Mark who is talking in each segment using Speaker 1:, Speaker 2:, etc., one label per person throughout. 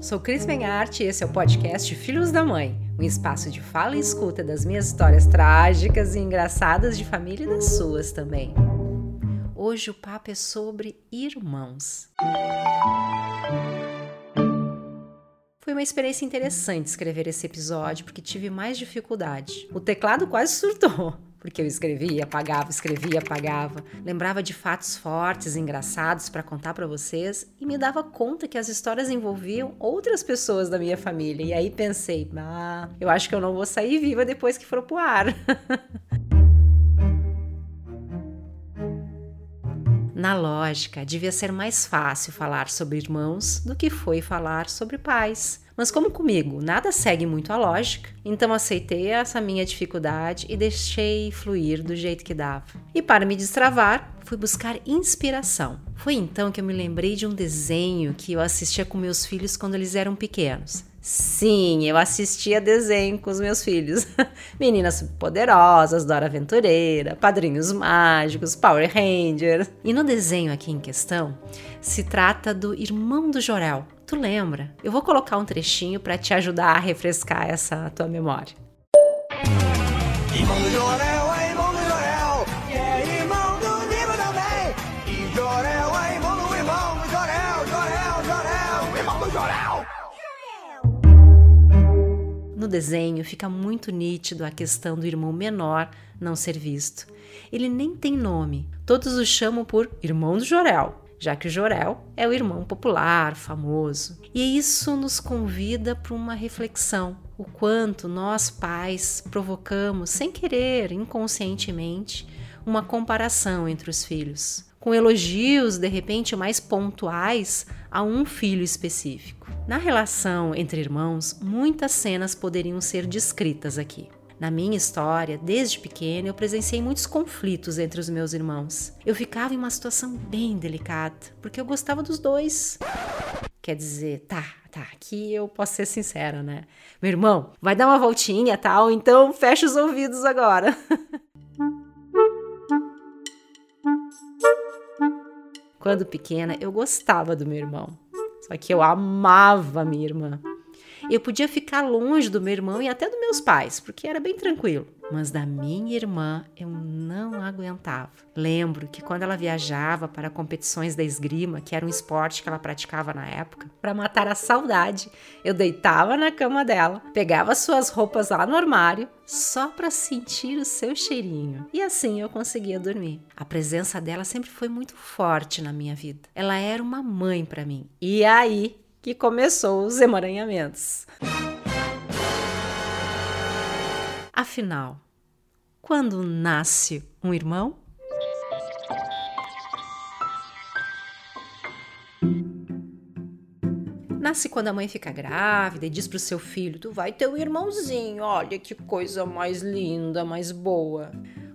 Speaker 1: Sou Cris Benharte e esse é o podcast Filhos da Mãe, um espaço de fala e escuta das minhas histórias trágicas e engraçadas de família e das suas também. Hoje o papo é sobre irmãos. Foi uma experiência interessante escrever esse episódio porque tive mais dificuldade. O teclado quase surtou porque eu escrevia, apagava, escrevia, apagava, lembrava de fatos fortes, engraçados para contar para vocês e me dava conta que as histórias envolviam outras pessoas da minha família. E aí pensei, ah, eu acho que eu não vou sair viva depois que for pro ar. Na lógica, devia ser mais fácil falar sobre irmãos do que foi falar sobre pais. Mas como comigo nada segue muito a lógica, então aceitei essa minha dificuldade e deixei fluir do jeito que dava. E para me destravar, fui buscar inspiração. Foi então que eu me lembrei de um desenho que eu assistia com meus filhos quando eles eram pequenos. Sim, eu assistia desenho com os meus filhos. Meninas Poderosas, Dora Aventureira, Padrinhos Mágicos, Power Rangers. E no desenho aqui em questão, se trata do irmão do Jorel. Tu lembra? Eu vou colocar um trechinho para te ajudar a refrescar essa tua memória. Desenho fica muito nítido a questão do irmão menor não ser visto. Ele nem tem nome, todos o chamam por irmão do Jorel, já que o Jorel é o irmão popular, famoso. E isso nos convida para uma reflexão: o quanto nós pais provocamos, sem querer, inconscientemente, uma comparação entre os filhos com elogios de repente mais pontuais a um filho específico. Na relação entre irmãos, muitas cenas poderiam ser descritas aqui. Na minha história, desde pequena, eu presenciei muitos conflitos entre os meus irmãos. Eu ficava em uma situação bem delicada, porque eu gostava dos dois. Quer dizer, tá, tá, aqui eu posso ser sincera, né? Meu irmão, vai dar uma voltinha, tal, então fecha os ouvidos agora. Quando pequena, eu gostava do meu irmão. Só que eu amava minha irmã. Eu podia ficar longe do meu irmão e até dos meus pais, porque era bem tranquilo. Mas da minha irmã eu não aguentava. Lembro que quando ela viajava para competições da esgrima, que era um esporte que ela praticava na época, para matar a saudade, eu deitava na cama dela, pegava suas roupas lá no armário, só para sentir o seu cheirinho. E assim eu conseguia dormir. A presença dela sempre foi muito forte na minha vida. Ela era uma mãe para mim. E aí que começou os emaranhamentos. Afinal, quando nasce um irmão? Nasce quando a mãe fica grávida e diz pro seu filho: Tu vai ter um irmãozinho, olha que coisa mais linda, mais boa.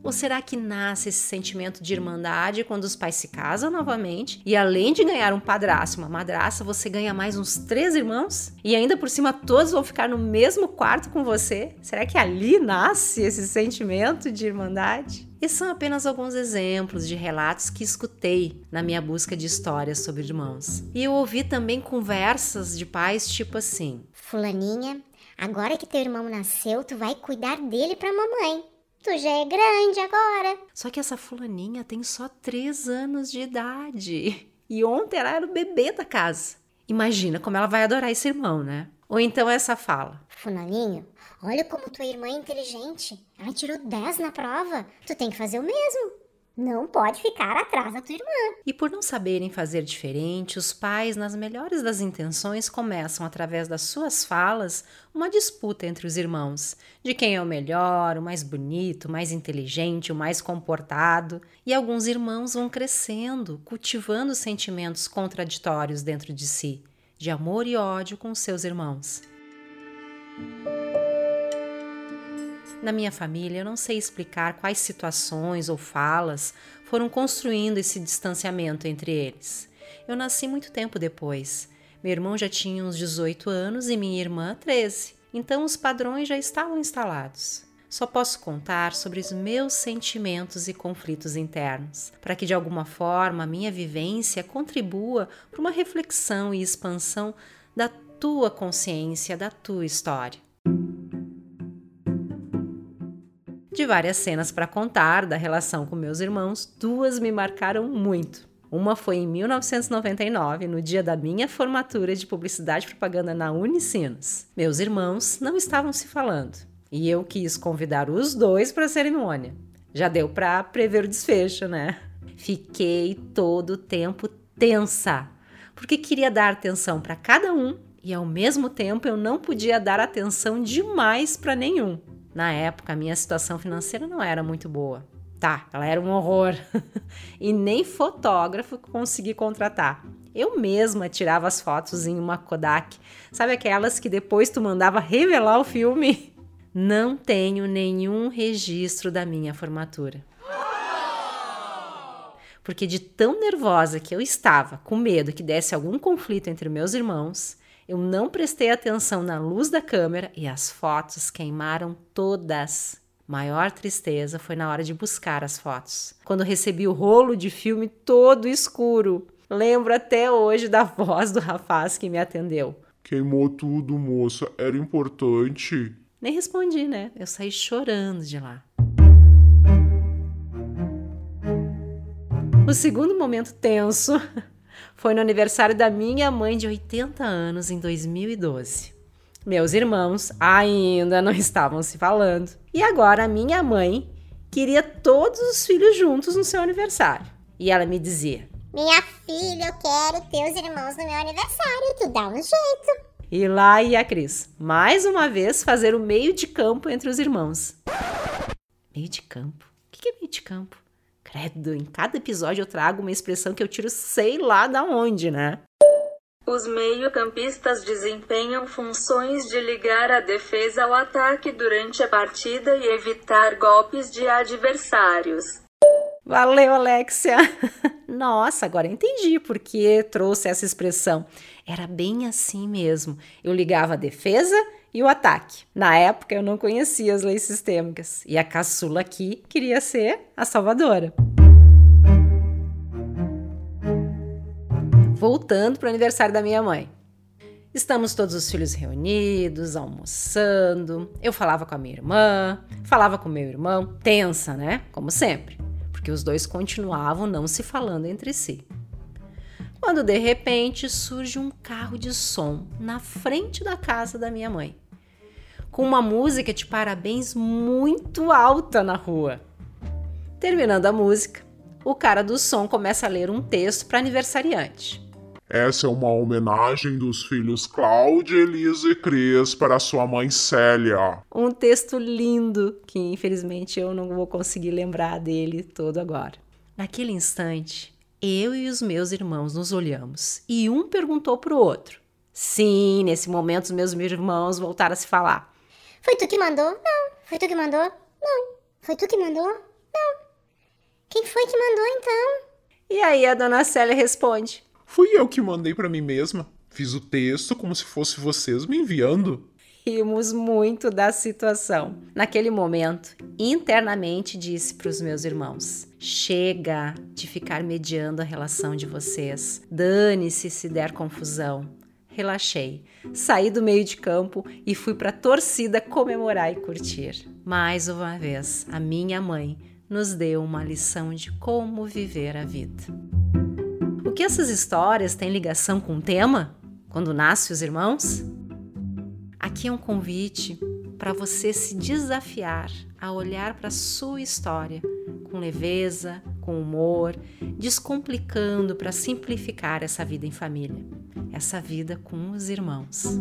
Speaker 1: Ou será que nasce esse sentimento de irmandade quando os pais se casam novamente? E além de ganhar um padrasto, uma madraça, você ganha mais uns três irmãos? E ainda por cima todos vão ficar no mesmo quarto com você? Será que ali nasce esse sentimento de irmandade? Esses são apenas alguns exemplos de relatos que escutei na minha busca de histórias sobre irmãos. E eu ouvi também conversas de pais tipo assim:
Speaker 2: Fulaninha, agora que teu irmão nasceu, tu vai cuidar dele pra mamãe. Tu já é grande agora.
Speaker 1: Só que essa fulaninha tem só três anos de idade. E ontem ela era o bebê da casa. Imagina como ela vai adorar esse irmão, né? Ou então essa fala:
Speaker 2: Fulaninho, olha como tua irmã é inteligente. Ela tirou 10 na prova. Tu tem que fazer o mesmo não pode ficar atrás da tua irmã.
Speaker 1: E por não saberem fazer diferente, os pais, nas melhores das intenções, começam, através das suas falas, uma disputa entre os irmãos, de quem é o melhor, o mais bonito, o mais inteligente, o mais comportado. E alguns irmãos vão crescendo, cultivando sentimentos contraditórios dentro de si, de amor e ódio com seus irmãos. Na minha família, eu não sei explicar quais situações ou falas foram construindo esse distanciamento entre eles. Eu nasci muito tempo depois. Meu irmão já tinha uns 18 anos e minha irmã 13. Então os padrões já estavam instalados. Só posso contar sobre os meus sentimentos e conflitos internos, para que de alguma forma a minha vivência contribua para uma reflexão e expansão da tua consciência da tua história. De várias cenas para contar da relação com meus irmãos, duas me marcaram muito. Uma foi em 1999, no dia da minha formatura de publicidade e propaganda na Unicinos. Meus irmãos não estavam se falando e eu quis convidar os dois para a cerimônia. Já deu para prever o desfecho, né? Fiquei todo o tempo tensa, porque queria dar atenção para cada um e ao mesmo tempo eu não podia dar atenção demais para nenhum. Na época, a minha situação financeira não era muito boa. Tá, ela era um horror. e nem fotógrafo consegui contratar. Eu mesma tirava as fotos em uma Kodak. Sabe aquelas que depois tu mandava revelar o filme? Não tenho nenhum registro da minha formatura. Porque de tão nervosa que eu estava, com medo que desse algum conflito entre meus irmãos, eu não prestei atenção na luz da câmera e as fotos queimaram todas. Maior tristeza foi na hora de buscar as fotos, quando recebi o rolo de filme todo escuro. Lembro até hoje da voz do rapaz que me atendeu.
Speaker 3: Queimou tudo, moça. Era importante.
Speaker 1: Nem respondi, né? Eu saí chorando de lá. O segundo momento tenso foi no aniversário da minha mãe de 80 anos em 2012. Meus irmãos ainda não estavam se falando. E agora a minha mãe queria todos os filhos juntos no seu aniversário. E ela me dizia:
Speaker 2: Minha filha, eu quero teus irmãos no meu aniversário, tu dá um jeito.
Speaker 1: E lá ia a Cris, mais uma vez, fazer o meio de campo entre os irmãos. Meio de campo? O que é meio de campo? Credo, em cada episódio eu trago uma expressão que eu tiro sei lá da onde, né?
Speaker 4: Os meio-campistas desempenham funções de ligar a defesa ao ataque durante a partida e evitar golpes de adversários.
Speaker 1: Valeu, Alexia! Nossa, agora entendi por que trouxe essa expressão. Era bem assim mesmo. Eu ligava a defesa e o ataque. Na época eu não conhecia as leis sistêmicas e a caçula aqui queria ser a salvadora. Voltando para o aniversário da minha mãe. Estamos todos os filhos reunidos, almoçando. Eu falava com a minha irmã, falava com meu irmão, tensa, né? Como sempre, porque os dois continuavam não se falando entre si. Quando de repente surge um carro de som na frente da casa da minha mãe com uma música de parabéns muito alta na rua. Terminando a música, o cara do som começa a ler um texto para aniversariante.
Speaker 3: Essa é uma homenagem dos filhos Cláudia, Elisa e Cris para sua mãe Célia.
Speaker 1: Um texto lindo que infelizmente eu não vou conseguir lembrar dele todo agora. Naquele instante, eu e os meus irmãos nos olhamos e um perguntou para o outro. Sim, nesse momento os meus irmãos voltaram a se falar.
Speaker 2: Foi tu que mandou? Não. Foi tu que mandou? Não. Foi tu que mandou? Não. Quem foi que mandou então?
Speaker 1: E aí a dona Célia responde:
Speaker 3: Fui eu que mandei para mim mesma. Fiz o texto como se fosse vocês me enviando.
Speaker 1: Rimos muito da situação. Naquele momento, internamente disse para os meus irmãos: Chega de ficar mediando a relação de vocês. Dane-se se der confusão relaxei, saí do meio de campo e fui para a torcida comemorar e curtir. Mais uma vez, a minha mãe nos deu uma lição de como viver a vida. O que essas histórias têm ligação com o tema? Quando nascem os irmãos? Aqui é um convite para você se desafiar a olhar para a sua história com leveza, com humor, descomplicando para simplificar essa vida em família, essa vida com os irmãos.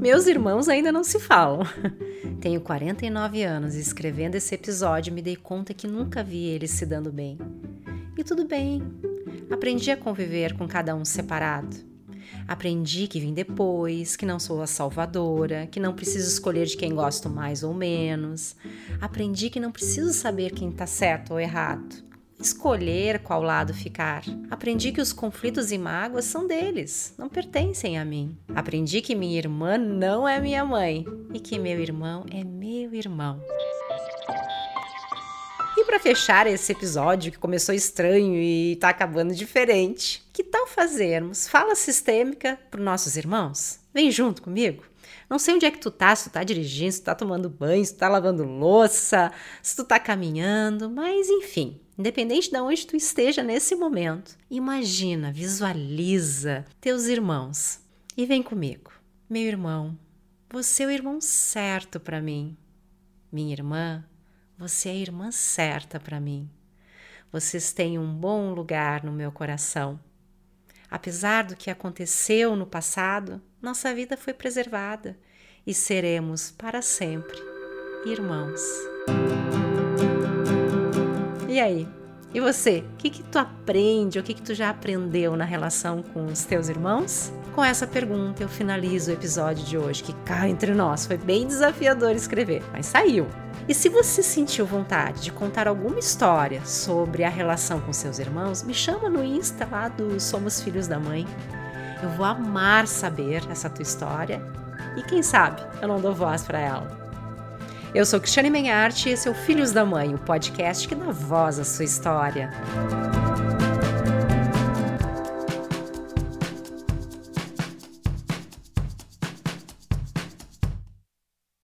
Speaker 1: Meus irmãos ainda não se falam. Tenho 49 anos e escrevendo esse episódio me dei conta que nunca vi eles se dando bem. E tudo bem. Aprendi a conviver com cada um separado. Aprendi que vim depois, que não sou a salvadora, que não preciso escolher de quem gosto mais ou menos. Aprendi que não preciso saber quem está certo ou errado. Escolher qual lado ficar. Aprendi que os conflitos e mágoas são deles, não pertencem a mim. Aprendi que minha irmã não é minha mãe e que meu irmão é meu irmão para fechar esse episódio que começou estranho e tá acabando diferente, que tal fazermos fala sistêmica para nossos irmãos? Vem junto comigo. Não sei onde é que tu tá, se tu tá dirigindo, se tu tá tomando banho, se tu tá lavando louça, se tu tá caminhando, mas enfim, independente de onde tu esteja nesse momento, imagina, visualiza teus irmãos e vem comigo. Meu irmão, você é o irmão certo para mim. Minha irmã, você é a irmã certa para mim. Vocês têm um bom lugar no meu coração. Apesar do que aconteceu no passado, nossa vida foi preservada e seremos para sempre irmãos. E aí? E você? O que, que tu aprende? O que, que tu já aprendeu na relação com os teus irmãos? Com essa pergunta eu finalizo o episódio de hoje, que cá entre nós foi bem desafiador escrever, mas saiu. E se você sentiu vontade de contar alguma história sobre a relação com seus irmãos, me chama no Insta lá do Somos Filhos da Mãe. Eu vou amar saber essa tua história e quem sabe eu não dou voz para ela. Eu sou Cristiane Menharte e esse é o Filhos da Mãe, o podcast que dá voz à sua história.